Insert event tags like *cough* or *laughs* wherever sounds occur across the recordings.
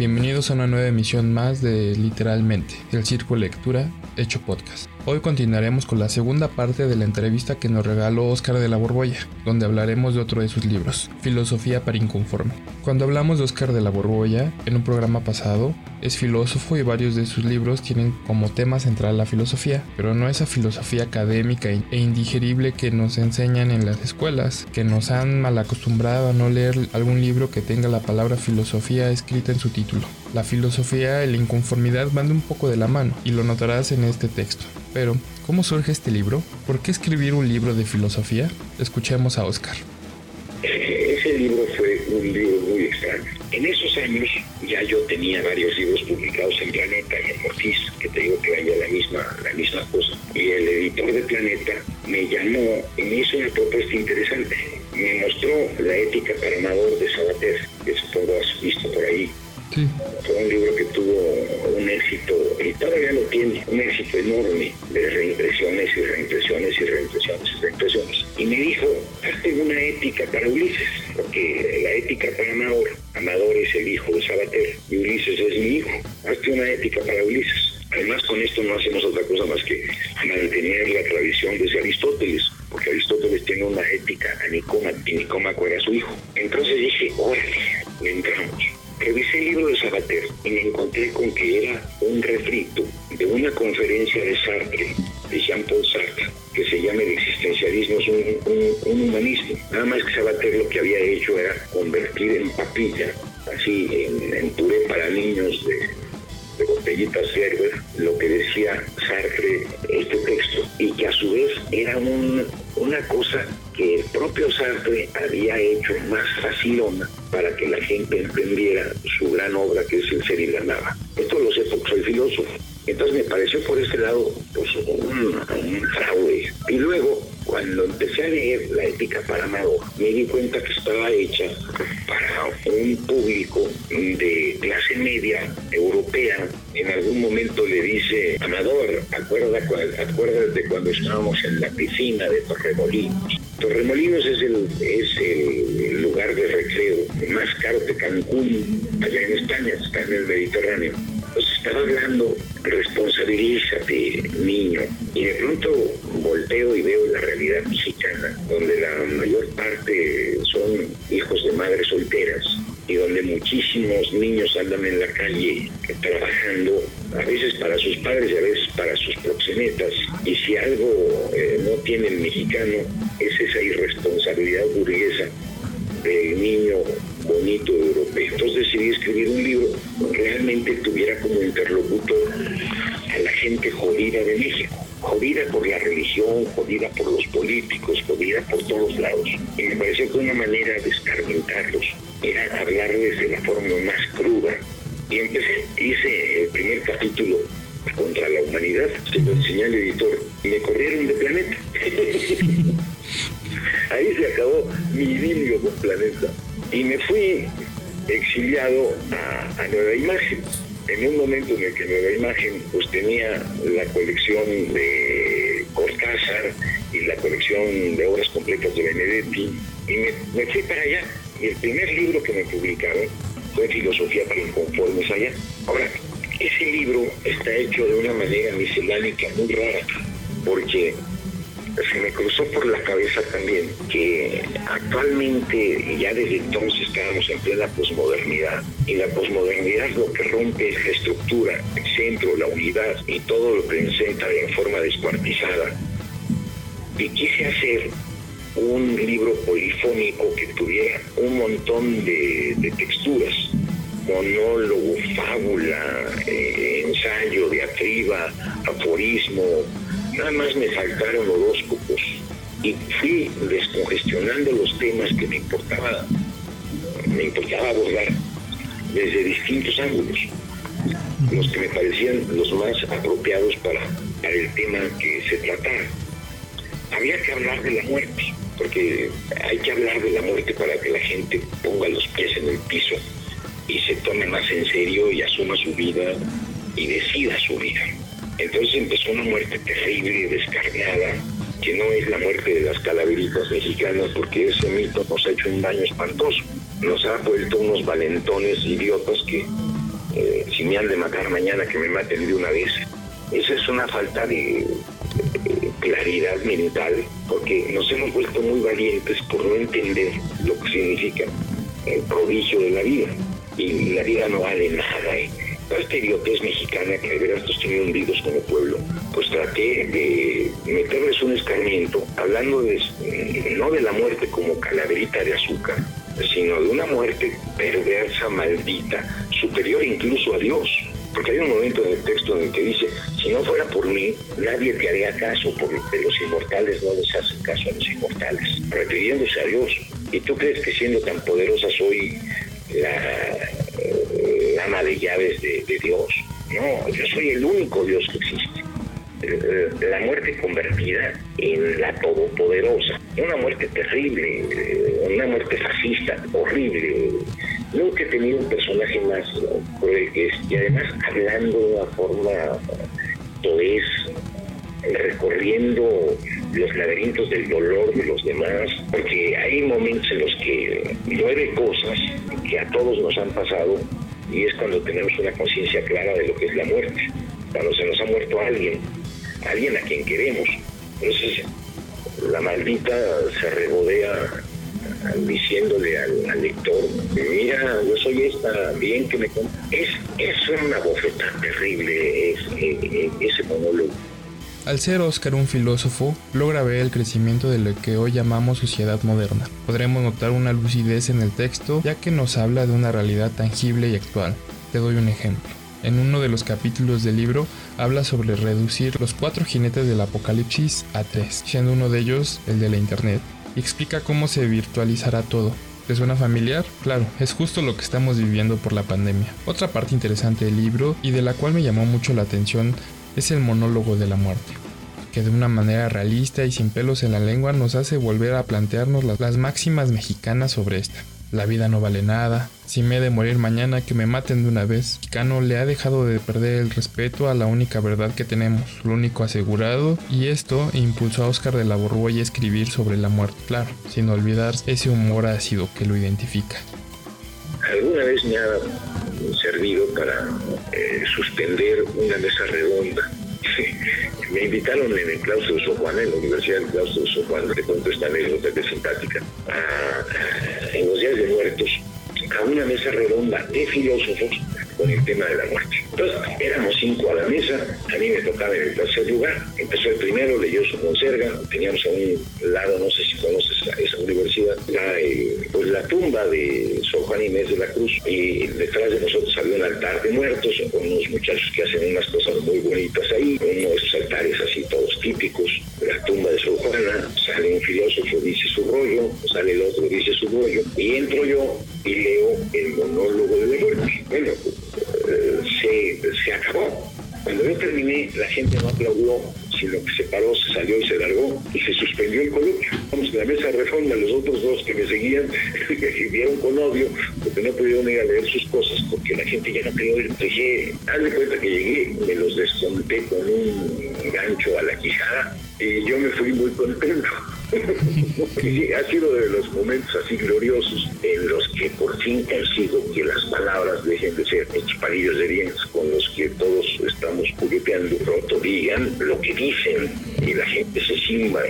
Bienvenidos a una nueva emisión más de Literalmente, el Círculo Lectura hecho podcast. Hoy continuaremos con la segunda parte de la entrevista que nos regaló Oscar de la Borbolla, donde hablaremos de otro de sus libros, Filosofía para Inconforme. Cuando hablamos de Oscar de la Borbolla, en un programa pasado, es filósofo y varios de sus libros tienen como tema central la filosofía, pero no esa filosofía académica e indigerible que nos enseñan en las escuelas, que nos han mal acostumbrado a no leer algún libro que tenga la palabra filosofía escrita en su título. La filosofía y la inconformidad van un poco de la mano, y lo notarás en este texto. Pero, ¿cómo surge este libro? ¿Por qué escribir un libro de filosofía? Escuchemos a Oscar. Ese libro fue un libro muy extraño. En esos años ya yo tenía varios libros publicados en Planeta y en Mortis, que te digo que era la misma, la misma cosa. Y el editor de Planeta me llamó y me hizo una propuesta interesante. Me mostró la ética para amador de Sabater, que supongo has visto por ahí. Fue un libro que tuvo un éxito, y todavía lo tiene, un éxito enorme de reimpresiones y reimpresiones y reimpresiones y reimpresiones. Y me dijo, hazte una ética para Ulises, porque la ética para Amador, Amador es el hijo de Sabater y Ulises es mi hijo, hazte una ética para Ulises. Además, con esto no hacemos otra cosa más que mantener la tradición de Aristóteles, porque Aristóteles tiene una ética a Nicoma, y Nicómaco era su hijo. Entonces dije, órale, entramos revisé el libro de Sabater y me encontré con que era un refrito de una conferencia de Sartre, de Jean-Paul Sartre, que se llama El existencialismo es un, humanismo. Nada más que Sabater lo que había hecho era convertir en papilla, así en, puré para niños de, de botellitas lo que decía Sartre este texto, y que a su vez era un, una cosa que el propio Sartre había hecho más facilona para que la gente entendiera su gran obra que es El ser y la nada. Esto lo sé porque soy filósofo. Entonces me pareció por ese lado pues, un, fraude. Y luego, cuando empecé a leer La ética para Amador, me di cuenta que estaba hecha para un público de clase media europea. En algún momento le dice, Amador, acuerda, acuérdate cuando estábamos en la piscina de Torremolinos. Torremolinos es el, es el lugar de recreo más caro de Cancún, allá en España, está en el Mediterráneo. Entonces estaba hablando, responsabilízate, niño. Y de pronto volteo y veo la realidad mexicana, donde la mayor parte son hijos de madres solteras y donde muchísimos niños andan en la calle trabajando, a veces para sus padres y a veces para sus proxenetas. Y si algo eh, no tiene el mexicano es esa irresponsabilidad burguesa del niño bonito europeo. Entonces decidí escribir un libro tuviera como interlocutor a la gente jodida de México. Jodida por la religión, jodida por los políticos, jodida por todos lados. Y me pareció que una manera de escarmentarlos era hablarles de la forma más cruda. Y empecé, hice el primer capítulo contra la humanidad, se lo enseñé al editor y me corrieron de planeta. *laughs* Ahí se acabó mi idilio con Planeta. Y me fui exiliado a, Nueva Imagen. En un momento en el que Nueva Imagen pues tenía la colección de Cortázar y la colección de obras completas de Benedetti, y me, fui para allá. Y el primer libro que me publicaron fue Filosofía para Inconformes allá. Ahora, ese libro está hecho de una manera miscelánica muy rara, porque se me cruzó por la cabeza también que actualmente, ya desde entonces estábamos en plena posmodernidad, y la posmodernidad lo que rompe es la estructura, el centro, la unidad y todo lo presenta en forma descuartizada. Y quise hacer un libro polifónico que tuviera un montón de, texturas, monólogo, fábula, eh, ensayo, diatriba, aforismo, Nada más me faltaron horóscopos y fui descongestionando los temas que me importaba, me importaba abordar desde distintos ángulos, los que me parecían los más apropiados para, para el tema que se tratara. Había que hablar de la muerte, porque hay que hablar de la muerte para que la gente ponga los pies en el piso y se tome más en serio y asuma su vida y decida su vida. Entonces empezó una muerte terrible, descargada, que no es la muerte de las calaveritas mexicanas, porque ese mito nos ha hecho un daño espantoso. Nos ha vuelto unos valentones idiotas que eh, si me han de matar mañana, que me maten de una vez. Esa es una falta de, claridad mental, porque nos hemos vuelto muy valientes por no entender lo que significa el prodigio de la vida. Y la vida no vale nada. ¿eh? Esta idiotez mexicana que de veras nos tiene hundidos como pueblo, pues traté de meterles un escarmiento, hablando no de la muerte como calaverita de azúcar, sino de una muerte perversa, maldita, superior incluso a Dios. Porque hay un momento en el texto en el que dice, si no fuera por mí, nadie te haría caso, porque los inmortales no les hacen caso a los inmortales, refiriéndose a Dios. ¿Y tú crees que siendo tan poderosa soy la eh, ama de llaves de, Dios? No, yo soy el único Dios que existe. Eh, la muerte convertida en la todopoderosa, una muerte terrible, eh, una muerte fascista, horrible, Nunca he tenido un personaje más cruel que este, y además hablando de una forma toez, recorriendo los laberintos del dolor de los demás, porque hay momentos en los que nueve cosas que a todos nos han pasado y es cuando tenemos una conciencia clara de lo que es la muerte, cuando se nos ha muerto alguien, alguien a quien queremos. Entonces, la maldita se regodea diciéndole al, lector, mira, yo soy esta, bien que me... Es, es una bofeta terrible es, ese monólogo. Al ser Oscar un filósofo, logra ver el crecimiento de lo que hoy llamamos sociedad moderna. Podremos notar una lucidez en el texto, ya que nos habla de una realidad tangible y actual. Te doy un ejemplo. En uno de los capítulos del libro habla sobre reducir los cuatro jinetes del apocalipsis a tres, siendo uno de ellos el de la Internet, y explica cómo se virtualizará todo. ¿Te suena familiar? Claro, es justo lo que estamos viviendo por la pandemia. Otra parte interesante del libro y de la cual me llamó mucho la atención es el monólogo de la muerte, que de una manera realista y sin pelos en la lengua nos hace volver a plantearnos las, máximas mexicanas sobre esta. La vida no vale nada. Si me he de morir mañana, que me maten de una vez. Cano le ha dejado de perder el respeto a la única verdad que tenemos, lo único asegurado, y esto impulsó a Oscar de la Borbolla a escribir sobre la muerte, claro, sin olvidar ese humor ácido que lo identifica. Alguna vez me ha servido para eh, suspender una mesa redonda. *laughs* Me invitaron en el claustro de Juana, en la Universidad del Claustro de Juana, que cuento esta anécdota que es simpática, en los días de muertos, a una mesa redonda de filósofos con el tema de la muerte. Entonces, éramos cinco a la mesa, a mí me tocaba en el tercer lugar. Empezó el primero, leyó su conserga, teníamos a un lado, no sé si conoces esa universidad, la, eh, pues la tumba de Sor Juan Inés de la Cruz, y detrás de nosotros había un altar de muertos, con unos muchachos que hacen unas cosas muy bonitas ahí, uno de esos altares así todos típicos, la tumba de Sor Juana, sale un filósofo, dice su rollo, sale el otro, dice su rollo, y entro yo y leo el monólogo de la muerte. Bueno, yo terminé, la gente no aplaudió, sino que se paró, se salió y se largó y se suspendió el coloquio. Vamos la mesa de reforma, los otros dos que me seguían *laughs* que vieron con odio porque no pudieron ir a leer sus cosas porque la gente ya no quería ir. Dije, hazme cuenta que llegué, me los desconté con un gancho a la quijada y yo me fui muy contento. Ha sido de los momentos así gloriosos en los que por fin consigo que las palabras dejen de ser palillos de dientes con los que todos estamos jugueteando. Pronto digan lo que dicen y la gente se simba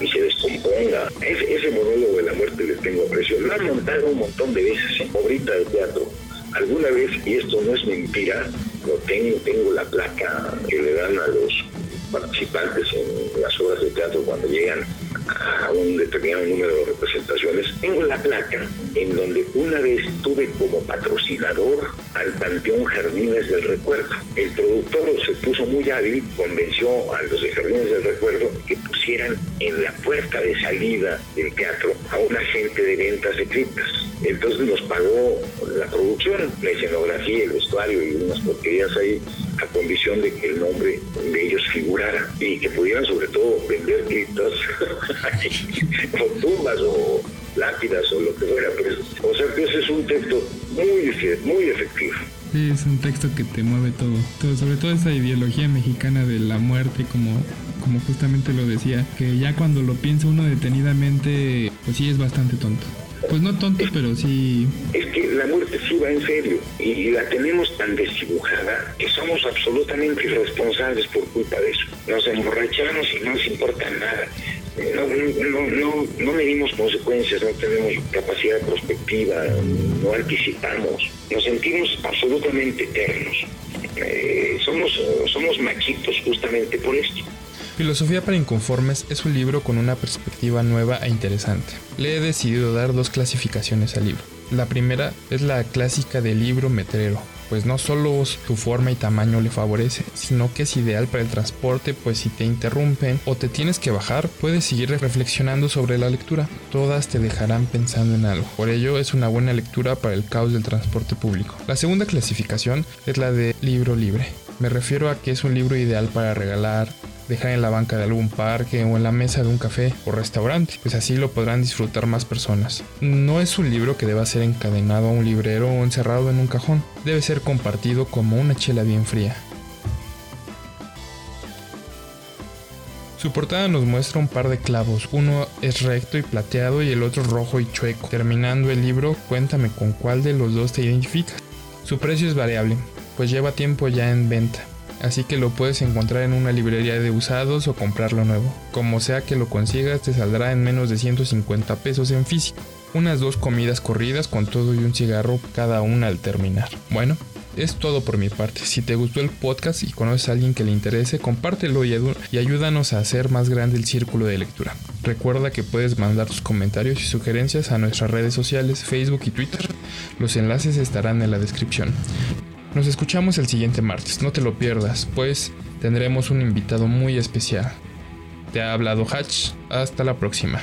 y se descomponga. Ese, monólogo de la muerte le tengo aprecio. Lo han montado un montón de veces en obrita de teatro. Alguna vez, y esto no es mentira, lo tengo, tengo la placa que le dan a los participantes en las obras de teatro cuando llegan a un determinado número de representaciones. Tengo la placa en donde una vez tuve como patrocinador al Panteón Jardines del Recuerdo. El productor se puso muy hábil, convenció a los de Jardines del Recuerdo que pusieran en la puerta de salida del teatro a un agente de ventas de criptas. Entonces nos pagó la producción, la escenografía, el vestuario y unas porquerías ahí a condición de que el nombre de ellos figurara y que pudieran sobre todo vender criptas *laughs* o tumbas o lápidas o lo que fuera. o sea que ese es un texto muy, muy efectivo. Es un texto que te mueve todo. Sobre todo esa ideología mexicana de la muerte, como, como justamente lo decía, que ya cuando lo piensa uno detenidamente, pues sí es bastante tonto. Pues no tonto, pero sí... Es que la muerte sí va en serio y la tenemos tan desdibujada que somos absolutamente irresponsables por culpa de eso. Nos emborrachamos y no nos importa nada. No, no, no, no medimos consecuencias, no tenemos capacidad prospectiva, no anticipamos, nos sentimos absolutamente eternos. Eh, somos, somos justamente por esto. Filosofía para Inconformes es un libro con una perspectiva nueva e interesante. Le he decidido dar dos clasificaciones al libro. La primera es la clásica del libro metrero, pues no solo su forma y tamaño le favorece, sino que es ideal para el transporte, pues si te interrumpen o te tienes que bajar, puedes seguir reflexionando sobre la lectura. Todas te dejarán pensando en algo. Por ello es una buena lectura para el caos del transporte público. La segunda clasificación es la de libro libre. Me refiero a que es un libro ideal para regalar, dejar en la banca de algún parque o en la mesa de un café o restaurante, pues así lo podrán disfrutar más personas. No es un libro que deba ser encadenado a un librero o encerrado en un cajón, debe ser compartido como una chela bien fría. Su portada nos muestra un par de clavos, uno es recto y plateado y el otro rojo y chueco. Terminando el libro, cuéntame con cuál de los dos te identificas. Su precio es variable, pues lleva tiempo ya en venta, así que lo puedes encontrar en una librería de usados o comprarlo nuevo. Como sea que lo consigas, te saldrá en menos de 150 pesos en físico. Unas dos comidas corridas con todo y un cigarro cada una al terminar. Bueno, es todo por mi parte. Si te gustó el podcast y conoces a alguien que le interese, compártelo y, y, ayúdanos a hacer más grande el círculo de lectura. Recuerda que puedes mandar tus comentarios y sugerencias a nuestras redes sociales, Facebook y Twitter. Los enlaces estarán en la descripción. Nos escuchamos el siguiente martes, no te lo pierdas, pues tendremos un invitado muy especial. Te ha hablado Hatch, hasta la próxima.